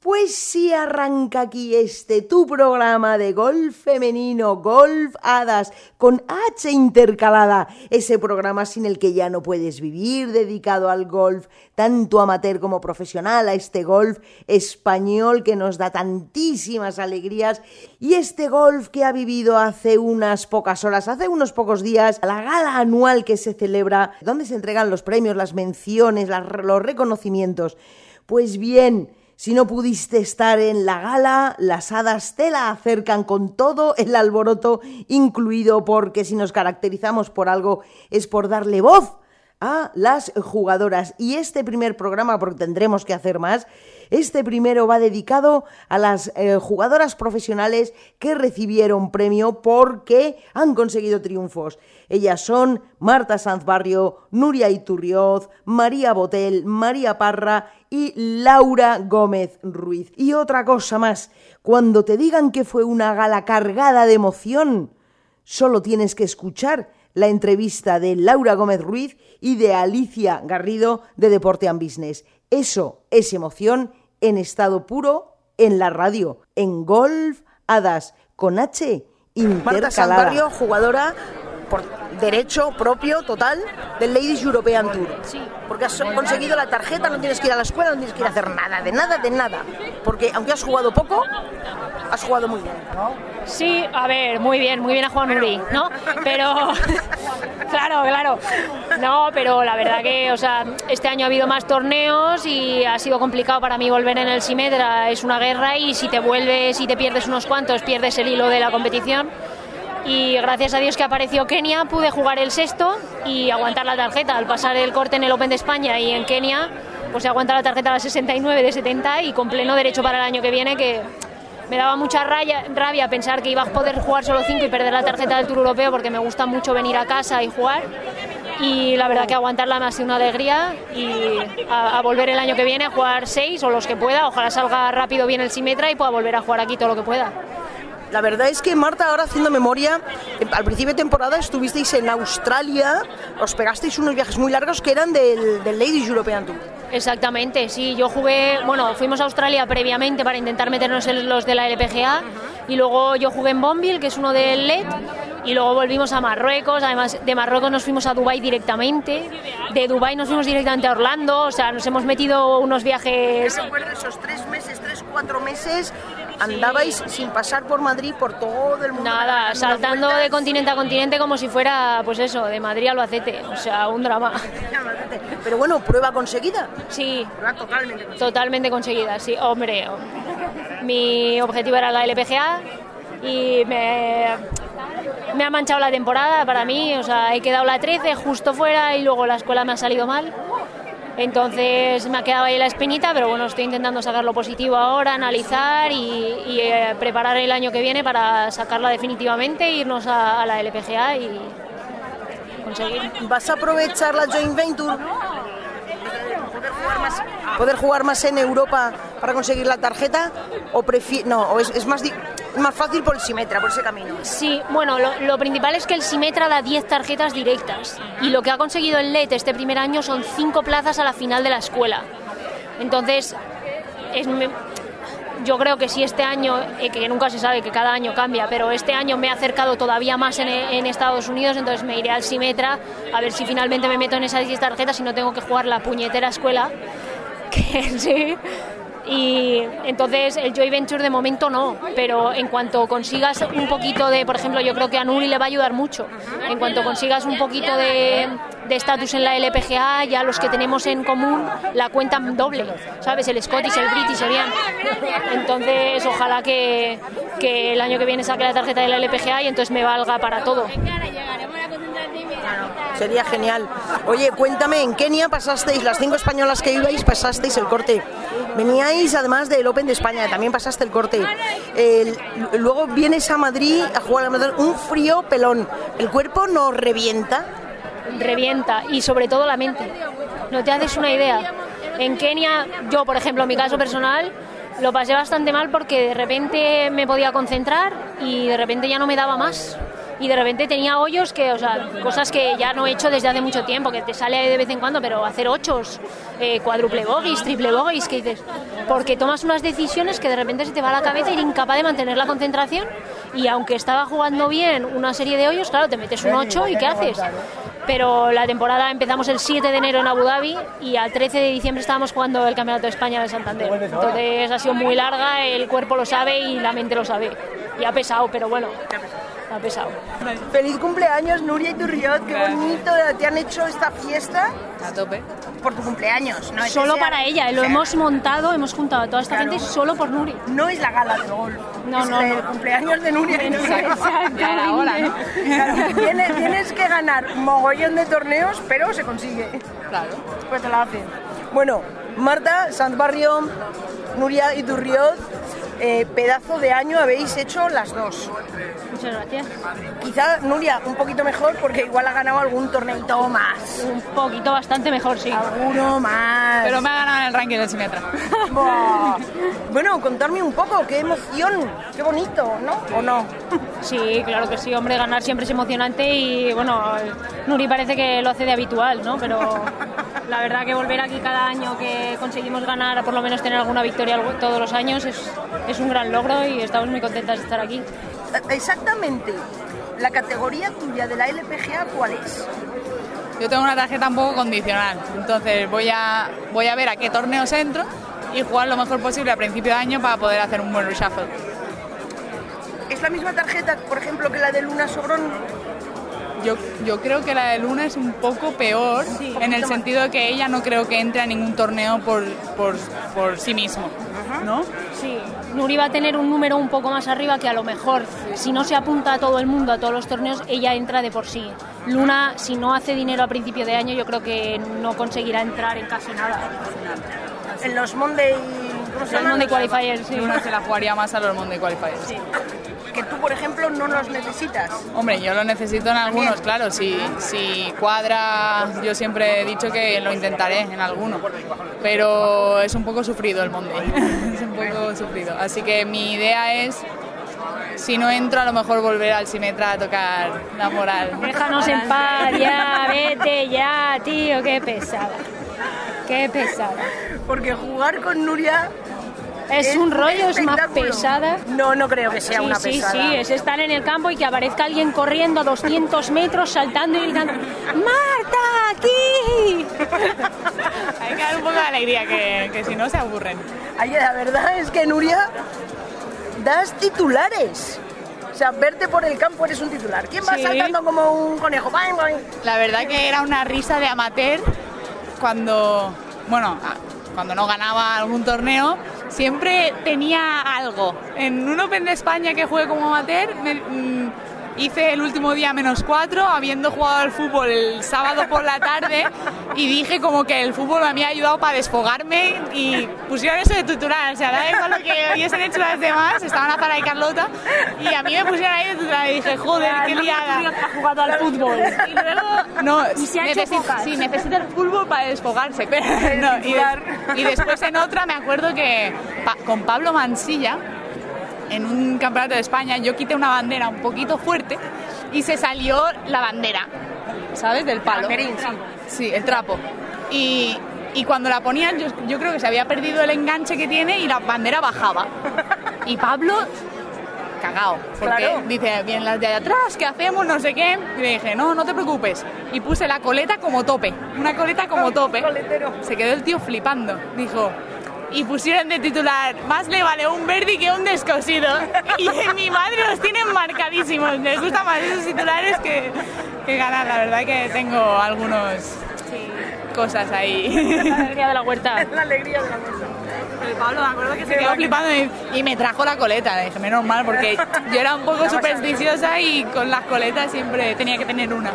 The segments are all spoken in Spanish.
Pues sí arranca aquí este tu programa de golf femenino, Golf Hadas, con H intercalada, ese programa sin el que ya no puedes vivir, dedicado al golf, tanto amateur como profesional, a este golf español que nos da tantísimas alegrías y este golf que ha vivido hace unas pocas horas, hace unos pocos días, la gala anual que se celebra, donde se entregan los premios, las menciones, los reconocimientos. Pues bien, si no pudiste estar en la gala, las hadas te la acercan con todo el alboroto incluido porque si nos caracterizamos por algo es por darle voz a las jugadoras. Y este primer programa, porque tendremos que hacer más, este primero va dedicado a las eh, jugadoras profesionales que recibieron premio porque han conseguido triunfos. Ellas son Marta Sanz Barrio, Nuria Iturrioz, María Botel, María Parra y Laura Gómez Ruiz. Y otra cosa más, cuando te digan que fue una gala cargada de emoción, solo tienes que escuchar la entrevista de Laura Gómez Ruiz y de Alicia Garrido de Deporte and Business. Eso es emoción en estado puro en la radio, en Golf Hadas, con H intercalada. Marta jugadora por derecho propio total del Ladies European Tour. Sí. Porque has conseguido la tarjeta, no tienes que ir a la escuela, no tienes que ir a hacer nada, de nada, de nada. Porque aunque has jugado poco, has jugado muy bien, Sí, a ver, muy bien, muy bien ha jugado Nuri, ¿no? Pero, claro, claro. No, pero la verdad que, o sea, este año ha habido más torneos y ha sido complicado para mí volver en el Simetra. Es una guerra y si te vuelves y te pierdes unos cuantos, pierdes el hilo de la competición y gracias a Dios que apareció Kenia pude jugar el sexto y aguantar la tarjeta. Al pasar el corte en el Open de España y en Kenia, pues se aguanta la tarjeta a la 69 de 70 y con pleno derecho para el año que viene que me daba mucha rabia pensar que iba a poder jugar solo 5 y perder la tarjeta del Tour Europeo porque me gusta mucho venir a casa y jugar y la verdad que aguantarla me ha sido una alegría y a, a volver el año que viene a jugar 6 o los que pueda, ojalá salga rápido bien el Simetra y pueda volver a jugar aquí todo lo que pueda. La verdad es que Marta, ahora haciendo memoria, eh, al principio de temporada estuvisteis en Australia, os pegasteis unos viajes muy largos que eran del, Ladies European Tour. Exactamente, sí, yo jugué, bueno, fuimos a Australia previamente para intentar meternos en los de la LPGA y luego yo jugué en Bonville, que es uno del LED, y luego volvimos a Marruecos, además de Marruecos nos fuimos a Dubai directamente, de Dubai nos fuimos directamente a Orlando, o sea, nos hemos metido unos viajes... Yo recuerdo esos tres meses, tres, cuatro meses andabais sin pasar por Madrid, por todo el mundo. Nada, saltando de continente a continente como si fuera, pues eso, de Madrid a Albacete, o sea, un drama. Pero bueno, prueba conseguida. Sí. Prueba totalmente conseguida. Totalmente conseguida, sí, hombre. Mi objetivo era la LPGA y me, me ha manchado la temporada para mí, o sea, he quedado la 13 justo fuera y luego la escuela me ha salido mal entonces me ha quedado ahí la espinita, pero bueno, estoy intentando sacar lo positivo ahora, analizar y, eh, preparar el año que viene para sacarla definitivamente, irnos a, la LPGA y conseguir. ¿Vas a aprovechar la joint venture? ¿Poder jugar más, en Europa para conseguir la tarjeta? ¿O no, o es, más más fácil por el Simetra, por ese camino. Sí, bueno, lo, principal es que el Simetra da 10 tarjetas directas y lo que ha conseguido el LET este primer año son 5 plazas a la final de la escuela. Entonces, yo creo que si este año, eh, que nunca se sabe que cada año cambia, pero este año me he acercado todavía más en, en, Estados Unidos, entonces me iré al Simetra a ver si finalmente me meto en esas 10 tarjetas y no tengo que jugar la puñetera escuela. Que sí, y entonces el Joy Venture de momento no, pero en cuanto consigas un poquito de, por ejemplo, yo creo que a Nuri le va a ayudar mucho, en cuanto consigas un poquito de estatus en la LPGA, ya los que tenemos en común la cuentan doble, ¿sabes? El Scottish, el British serían. Entonces, ojalá que, que el año que viene saque la tarjeta de la LPGA y entonces me valga para todo. Sería genial. Oye, cuéntame, en Kenia pasasteis, las cinco españolas que ibais, pasasteis el corte. Veníais además del Open de España, también pasaste el corte. luego vienes a Madrid a jugar a Madrid, un frío pelón. ¿El cuerpo no revienta? Revienta, y sobre todo la mente. No te haces una idea. En Kenia, yo por ejemplo, en mi caso personal, lo pasé bastante mal porque de repente me podía concentrar y de repente ya no me daba más y de repente tenía hoyos que, o sea, cosas que ya no he hecho desde hace mucho tiempo, que te sale de vez en cuando, pero hacer ochos, eh, cuádruple bogies, triple bogies, que dices, porque tomas unas decisiones que de repente se te va a la cabeza y eres incapaz de mantener la concentración y aunque estaba jugando bien una serie de hoyos, claro, te metes un 8 y ¿qué haces? Pero la temporada empezamos el 7 de enero en Abu Dhabi y al 13 de diciembre estábamos jugando el Campeonato de España de Santander. Entonces ha sido muy larga, el cuerpo lo sabe y la mente lo sabe. Y ha pesado, pero bueno, ha pesado. Feliz cumpleaños, Nuria y Turriot. Qué bonito te han hecho esta fiesta. A tope. Por tu cumpleaños, ¿no? es Solo sea- para ella, lo hemos montado, hemos juntado a toda esta Claro. gente solo por Nuri. No es la gala del golf. No, no, el no. cumpleaños de Nuria. Claro, tienes, tienes que ganar mogollón de torneos, pero se consigue. Claro. Pues te la hacen. Bueno, Marta, Sant Barrio, Nuria y Turriot, eh, pedazo de año habéis hecho las dos. Muchas gracias. Quizá Nuria un poquito mejor porque igual ha ganado algún torneito más. Un poquito, bastante mejor, sí. Alguno más. Pero me ha ganado en el ranking del Simetra. Bueno, contarme un poco, qué emoción, qué bonito, ¿no? ¿O no? Sí, claro que sí, hombre, ganar siempre es emocionante y bueno, Nuri parece que lo hace de habitual, ¿no? Pero la verdad que volver aquí cada año que conseguimos ganar, por lo menos tener alguna victoria todos los años, es, es un gran logro y estamos muy contentas de estar aquí. Exactamente. La categoría tuya de la LPGA, ¿cuál es? Yo tengo una tarjeta un poco condicional, entonces voy a, voy a ver a qué torneos entro y jugar lo mejor posible a principio de año para poder hacer un buen reshuffle. ¿Es la misma tarjeta, por ejemplo, que la de Luna Sobrón? Yo, yo creo que la de Luna es un poco peor en el sentido de que ella no creo que entre a ningún torneo por, por, por sí mismo, ¿no? Sí, Nuri va a tener un número un poco más arriba que a lo mejor, si no se apunta a todo el mundo a todos los torneos, ella entra de por sí. Luna, si no hace dinero a principio de año, yo creo que no conseguirá entrar en casi nada. En los Monday... ¿Cómo se Los? Monday Qualifiers, sí. Luna se la jugaría más a los Monday Qualifiers. Que tú, por ejemplo, no los necesitas. Hombre, yo lo necesito en algunos, claro. Si, si cuadra, yo siempre he dicho que lo intentaré en alguno. Pero es un poco sufrido el Monday. es un poco sufrido. Así que mi idea es, si no entro, a lo mejor volver al Simetra a tocar la moral. Déjanos en paz, ya, vete ya, tío, qué pesada. Qué pesada. Porque jugar con Nuria... Es un rollo, es más pesada. No, no creo que sea Sí, una sí, pesada. sí, es estar en el campo y que aparezca alguien corriendo a 200 metros, saltando y gritando, ¡Marta, aquí! Hay que dar un poco de alegría, que, que si no se aburren. Ay, la verdad es que Nuria das titulares. O sea, verte por el campo eres un titular. ¿Quién va Sí. saltando como un conejo? La verdad que era una risa de amateur cuando, bueno, cuando no ganaba algún torneo, siempre tenía algo. En un Open de España que jugué como amateur, me- hice el último día menos cuatro, habiendo jugado al fútbol el sábado por la tarde, y dije como que el fútbol me había ayudado para desfogarme y pusieron eso de titular. O sea, da igual lo que hubiesen hecho las demás, estaban Azara y Carlota, y a mí me pusieron ahí de titular y dije, joder, qué liada. Ha jugado al fútbol. Y luego, no, Y se ha hecho sí, necesita el fútbol para desfogarse. Pero, no, y, de- y después en otra me acuerdo que pa- con Pablo Mansilla, en un campeonato de España, yo quité una bandera un poquito fuerte y se salió la bandera, ¿sabes? Del palo. Banderín, sí. Sí, el trapo. Y, y cuando la ponían, yo, yo creo que se había perdido el enganche que tiene y la bandera bajaba. Y Pablo, cagao, porque Claro. dice, bien las de ahí atrás, ¿qué hacemos? No sé qué. Y le dije, no, no te preocupes. Y puse la coleta como tope, una coleta como tope. Coletero. Se quedó el tío flipando. Dijo, y pusieron de titular, más le vale un Verdi que un descosido. Y mi madre los tienen marcadísimos. Les gusta más esos titulares que, que ganar. La verdad que tengo algunos cosas ahí. La alegría de la huerta. La alegría de la mesa. El Pablo, me acuerdo que se quedó flipando y, y me trajo la coleta. Le dije, menos mal, porque yo era un poco supersticiosa y con las coletas siempre tenía que tener una.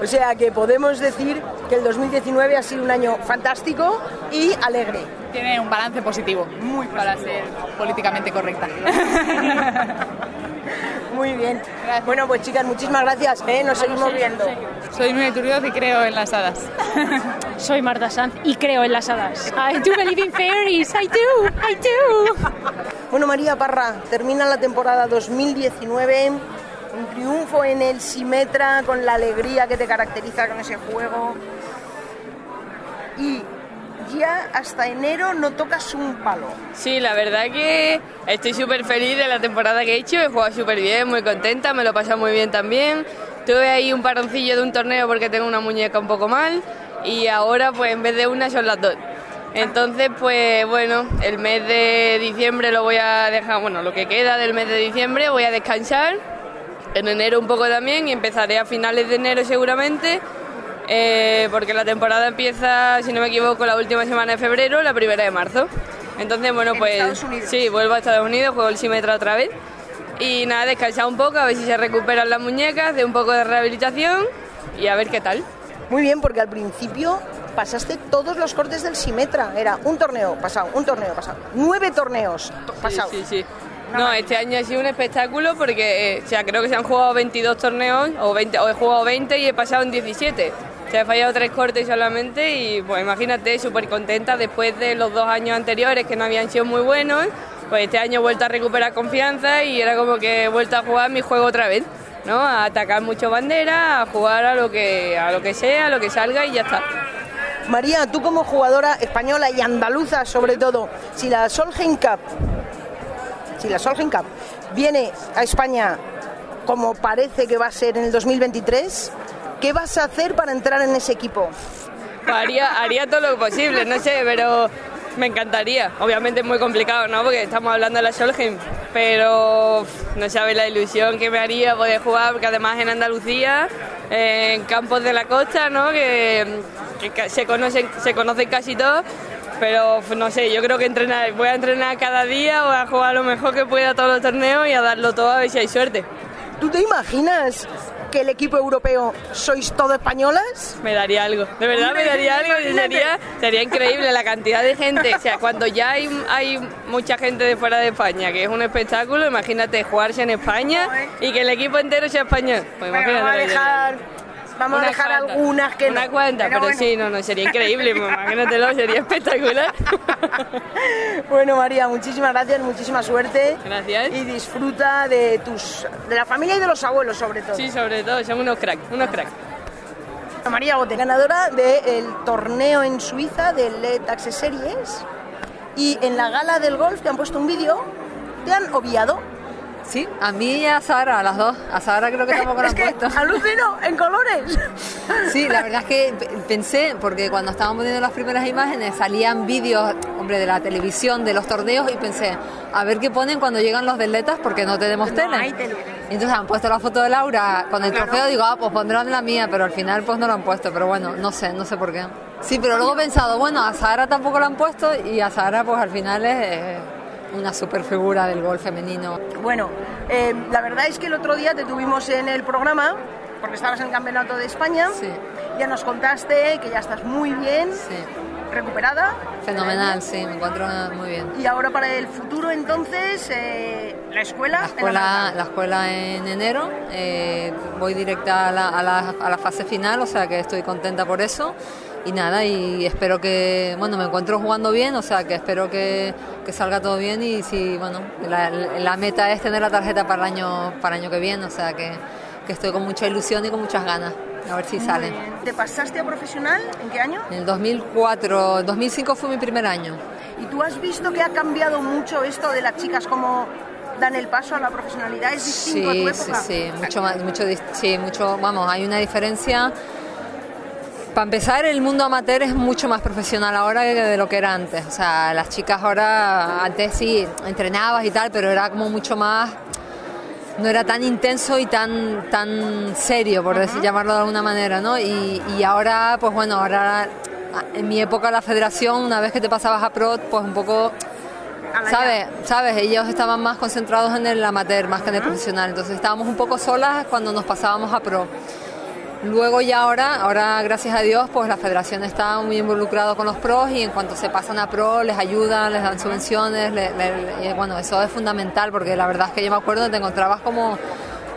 O sea que podemos decir que el 2019 ha sido un año fantástico y alegre. Tiene un balance positivo, muy para ser políticamente correcta. Muy bien. Bueno, pues chicas, muchísimas gracias. ¿eh? Nos seguimos viendo. Soy muy Turioz y creo en las hadas. Soy Marta Sanz y creo en las hadas. I do believe in fairies, I do, I do. Bueno, María Parra, termina la temporada 2019. Un triunfo en el Simetra con la alegría que te caracteriza con ese juego. Y ya hasta enero no tocas un palo. Sí, la verdad que estoy súper feliz de la temporada que he hecho, he jugado súper bien, muy contenta, me lo he pasado muy bien también. Tuve ahí un paroncillo de un torneo porque tengo una muñeca un poco mal y ahora pues en vez de una son las dos. Entonces, pues bueno, el mes de diciembre lo voy a dejar, bueno, lo que queda del mes de diciembre voy a descansar, en enero un poco también y empezaré a finales de enero seguramente, eh, porque la temporada empieza, si no me equivoco, la última semana de febrero, la primera de marzo. Entonces, bueno, ¿En pues Estados Unidos? sí, vuelvo a Estados Unidos, juego el Simetra otra vez y nada, descansar un poco, a ver si se recuperan las muñecas, de un poco de rehabilitación y a ver qué tal. Muy bien, porque al principio pasaste todos los cortes del Simetra. Era un torneo pasado, un torneo pasado. Nueve torneos to- pasados. Sí, sí, sí. No, este año ha sido un espectáculo porque eh, o sea, creo que se han jugado 22 torneos o, 20, o he jugado 20 y he pasado en 17. O sea, he fallado tres cortes solamente y pues imagínate, súper contenta después de los dos años anteriores que no habían sido muy buenos. Pues este año he vuelto a recuperar confianza y era como que he vuelto a jugar mi juego otra vez, ¿no? A atacar mucho bandera, a jugar a lo que, a lo que sea, a lo que salga y ya está. María, tú como jugadora española y andaluza sobre todo, si la Solheim Cup, si la Solheim Cup viene a España como parece que va a ser en el 2023, ¿qué vas a hacer para entrar en ese equipo? Pues haría, haría todo lo posible, no sé, pero me encantaría. Obviamente es muy complicado, ¿no? Porque estamos hablando de la Solheim, pero no sabes la ilusión que me haría poder jugar, porque además en Andalucía, en campos de la costa, ¿no? Que, que se, conocen, se conocen casi todos. Pero no sé, yo creo que entrenar, voy a entrenar cada día, voy a jugar lo mejor que pueda todos los torneos y a darlo todo a ver si hay suerte. ¿Tú te imaginas que el equipo europeo sois todo españolas? Me daría algo, de verdad me daría algo, sería, sería increíble la cantidad de gente, o sea, cuando ya hay, hay mucha gente de fuera de España, que es un espectáculo, imagínate jugarse en España y que el equipo entero sea español. Pues Bueno, imagínate vamos a dejar, vamos a dejar algunas que no. Unas cuantas, pero, bueno. sí, no, no, sería increíble, imagínatelo, sería espectacular. Bueno, María, muchísimas gracias, muchísima suerte. Gracias. Y disfruta de tus de la familia y de los abuelos, sobre todo. Sí, sobre todo, son unos cracks, unos cracks. María Gote, ganadora del torneo en Suiza del LED Access Series. Y en la gala del golf te han puesto un vídeo, te han obviado. Sí, a mí y a Sara, a las dos. A Sara creo que tampoco es han puesto. alucino en colores. Sí, la verdad es que pensé, porque cuando estaban poniendo las primeras imágenes salían vídeos, hombre, de la televisión, de los torneos, y pensé, a ver qué ponen cuando llegan los deletas, porque no tenemos tele. hay tele. Y entonces han puesto la foto de Laura con el trofeo, digo, ah, pues pondrán la mía, pero al final pues no lo han puesto, pero bueno, no sé, no sé por qué. Sí, pero luego he pensado, bueno, a Sara tampoco lo han puesto, y a Sara pues al final es eh, una super figura del gol femenino. Bueno, eh, la verdad es que el otro día te tuvimos en el programa, porque estabas en el Campeonato de España. Sí. Ya nos contaste que ya estás muy bien, Sí, recuperada. fenomenal, sí, me encuentro muy bien. Y ahora para el futuro entonces, eh, la escuela. La en escuela, Málaga. la escuela en enero, eh, voy directa a la, a, la, a la fase final, o sea que estoy contenta por eso. Y nada, y espero que, bueno, me encuentro jugando bien, o sea que espero que, que salga todo bien y si, bueno, la, la meta es tener la tarjeta para el año, para el año que viene, o sea que, que estoy con mucha ilusión y con muchas ganas, a ver si sale. ¿Te pasaste a profesional? ¿En qué año? En el 2004, 2005 fue mi primer año. ¿Y tú has visto que ha cambiado mucho esto de las chicas como dan el paso a la profesionalidad? ¿Es distinto a tu Sí, época? sí, sí, mucho más, mucho, sí, mucho, vamos, hay una diferencia. Para empezar, el mundo amateur es mucho más profesional ahora que de lo que era antes. O sea, las chicas ahora, antes sí, entrenabas y tal, pero era como mucho más, no era tan intenso y tan, tan serio, por decir, llamarlo de alguna manera, ¿no? Y, y ahora, pues bueno, ahora, en mi época la federación, una vez que te pasabas a pro, pues un poco ¿Sabes? ¿Sabes? Ellos estaban más concentrados en el amateur más que en el profesional. Entonces estábamos un poco solas cuando nos pasábamos a pro. Luego ya ahora, ahora gracias a Dios, pues la federación está muy involucrada con los pros y en cuanto se pasan a pro les ayudan, les dan subvenciones, le- bueno, eso es fundamental porque la verdad es que yo me acuerdo que te encontrabas como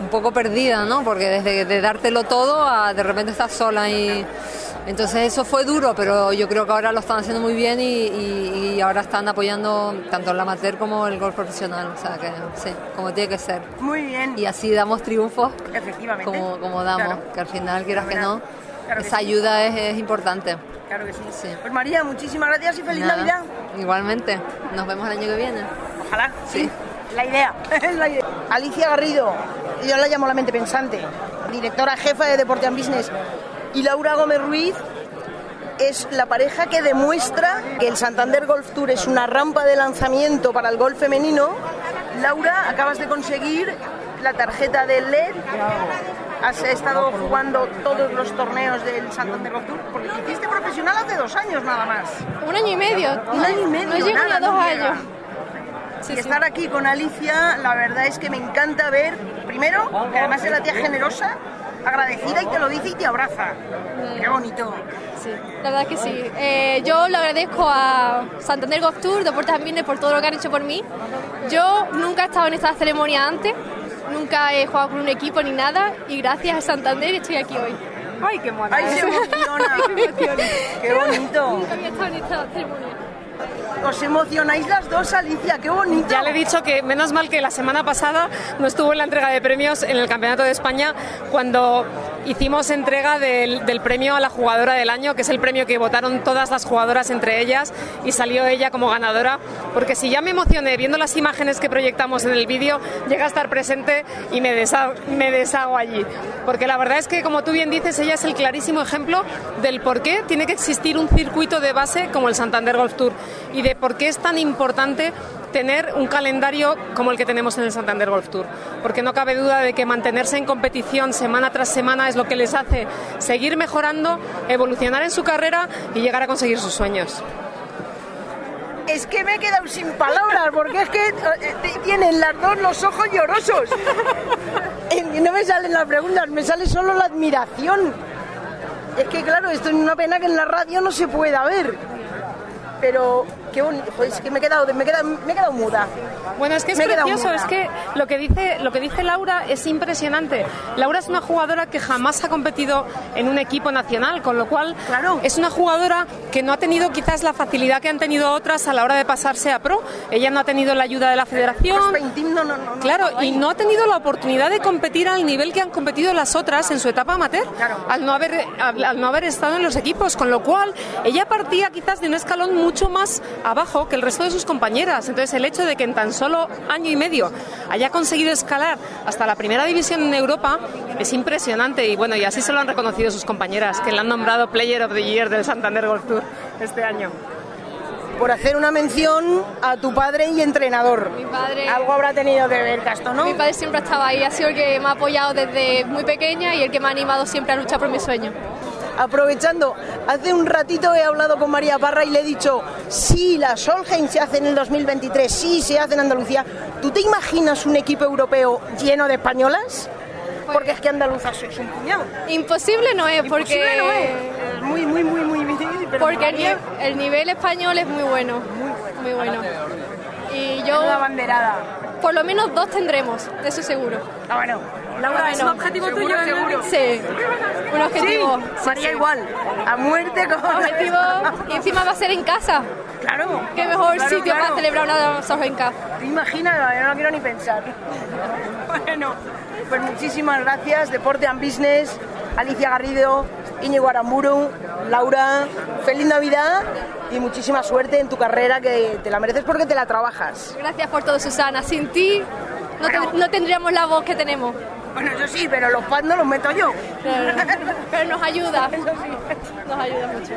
un poco perdida, ¿no? Porque desde de dártelo todo a de repente estás sola y Entonces eso fue duro, pero yo creo que ahora lo están haciendo muy bien y, y- y ahora están apoyando tanto el amateur como el golf profesional. O sea que sí, como tiene que ser. Muy bien. Y así damos triunfos Efectivamente. como, como damos, Claro. que al final, quieras que no, Claro que esa sí. ayuda es, es importante. Claro que sí. Sí. Pues María, muchísimas gracias y feliz Nada, Navidad. Igualmente, nos vemos el año que viene. Ojalá. Sí. La idea. es la idea. Alicia Garrido, yo la llamo la mente pensante, directora jefa de Deporte and Business. Y Laura Gómez Ruiz es la pareja que demuestra que el Santander Golf Tour es una rampa de lanzamiento para el golf femenino. Laura, acabas de conseguir la tarjeta de LED. Has estado jugando todos los torneos del Santander Golf Tour porque te hiciste profesional hace dos años nada más. Un año y medio. Un año y medio. No nada, a dos no llega. años. Sí, y estar aquí con Alicia, la verdad es que me encanta ver, primero, que además es la tía generosa, agradecida y te lo dice y te abraza. Qué bonito. Sí, la verdad que sí. Eh, yo le agradezco a Santander Golf Tour, Deportes Ambientes, por todo lo que han hecho por mí. Yo nunca he estado en esta ceremonia antes, nunca he jugado con un equipo ni nada, y gracias a Santander estoy aquí hoy. ¡Ay, qué mona! ¡Ay, se emociona! ¡Qué bonito! Nunca había estado en esta ceremonia. Os emocionáis las dos, Alicia, qué bonito. Ya le he dicho que menos mal que la semana pasada no estuvo en la entrega de premios en el Campeonato de España cuando hicimos entrega del, premio a la jugadora del año, que es el premio que votaron todas las jugadoras entre ellas y salió ella como ganadora, porque si ya me emocioné viendo las imágenes que proyectamos en el vídeo, llega a estar presente y me me deshago allí. Porque la verdad es que, como tú bien dices, ella es el clarísimo ejemplo del por qué tiene que existir un circuito de base como el Santander Golf Tour y de por qué es tan importante tener un calendario como el que tenemos en el Santander Golf Tour, porque no cabe duda de que mantenerse en competición semana tras semana es lo que les hace seguir mejorando, evolucionar en su carrera y llegar a conseguir sus sueños. Es que me he quedado sin palabras, porque es que eh, t- tienen las dos los ojos llorosos. Y no me salen las preguntas, me sale solo la admiración. Es que claro, esto es una pena que en la radio no se pueda ver. Pero qué bonito, Joder, es que me he quedado, me he quedado, me he quedado muda. Bueno, es que es Me precioso, es que lo que dice lo que dice Laura es impresionante. Laura es una jugadora que jamás ha competido en un equipo nacional, con lo cual Claro. es una jugadora que no ha tenido quizás la facilidad que han tenido otras a la hora de pasarse a pro. Ella no ha tenido la ayuda de la federación. Pues no, no, no, no. Claro, y no ha tenido la oportunidad de competir al nivel que han competido las otras en su etapa amateur, Claro. al, no haber, al, al no haber estado en los equipos, con lo cual ella partía quizás de un escalón mucho más abajo que el resto de sus compañeras. Entonces el hecho de que en tan solo año y medio haya conseguido escalar hasta la primera división en Europa es impresionante y bueno, y así se lo han reconocido sus compañeras, que la han nombrado Player of the Year del Santander Golf Tour este año. Por hacer una mención a tu padre y entrenador. Mi padre- Algo habrá tenido que ver, Casto, ¿no? Mi padre siempre estaba ahí, ha sido el que me ha apoyado desde muy pequeña y el que me ha animado siempre a luchar por mi sueño. Aprovechando, hace un ratito he hablado con María Parra y le he dicho, sí, la Solheim se hace en el 2023, sí, se hace en Andalucía. ¿Tú te imaginas un equipo europeo lleno de españolas? Porque es que andaluzas sois un puñado. Imposible no es, porque, Imposible no es. Es muy, muy, muy, muy difícil. Pero porque el, nivel español es muy bueno. Muy bueno. Y yo, menuda banderada. por lo menos dos tendremos, de eso seguro. Ah, bueno. Laura, ¿es un objetivo tuyo? Seguro. Sí, objetivo. Sí, María igual. A muerte con... objetivo y encima va a ser en casa. Claro. Qué mejor Claro, sitio claro. para celebrar una Solheim Cup. ¿Te imaginas? Yo no quiero ni pensar. Bueno, pues muchísimas gracias, Deporte and Business, Alicia Garrido, Íñigo Aramburu, Laura, feliz Navidad y muchísima suerte en tu carrera que te la mereces porque te la trabajas. Gracias por todo, Susana. Sin ti no, ten- no tendríamos la voz que tenemos. Bueno, yo sí, pero los pads no los meto yo. Pero, pero nos ayuda. Nos ayuda mucho.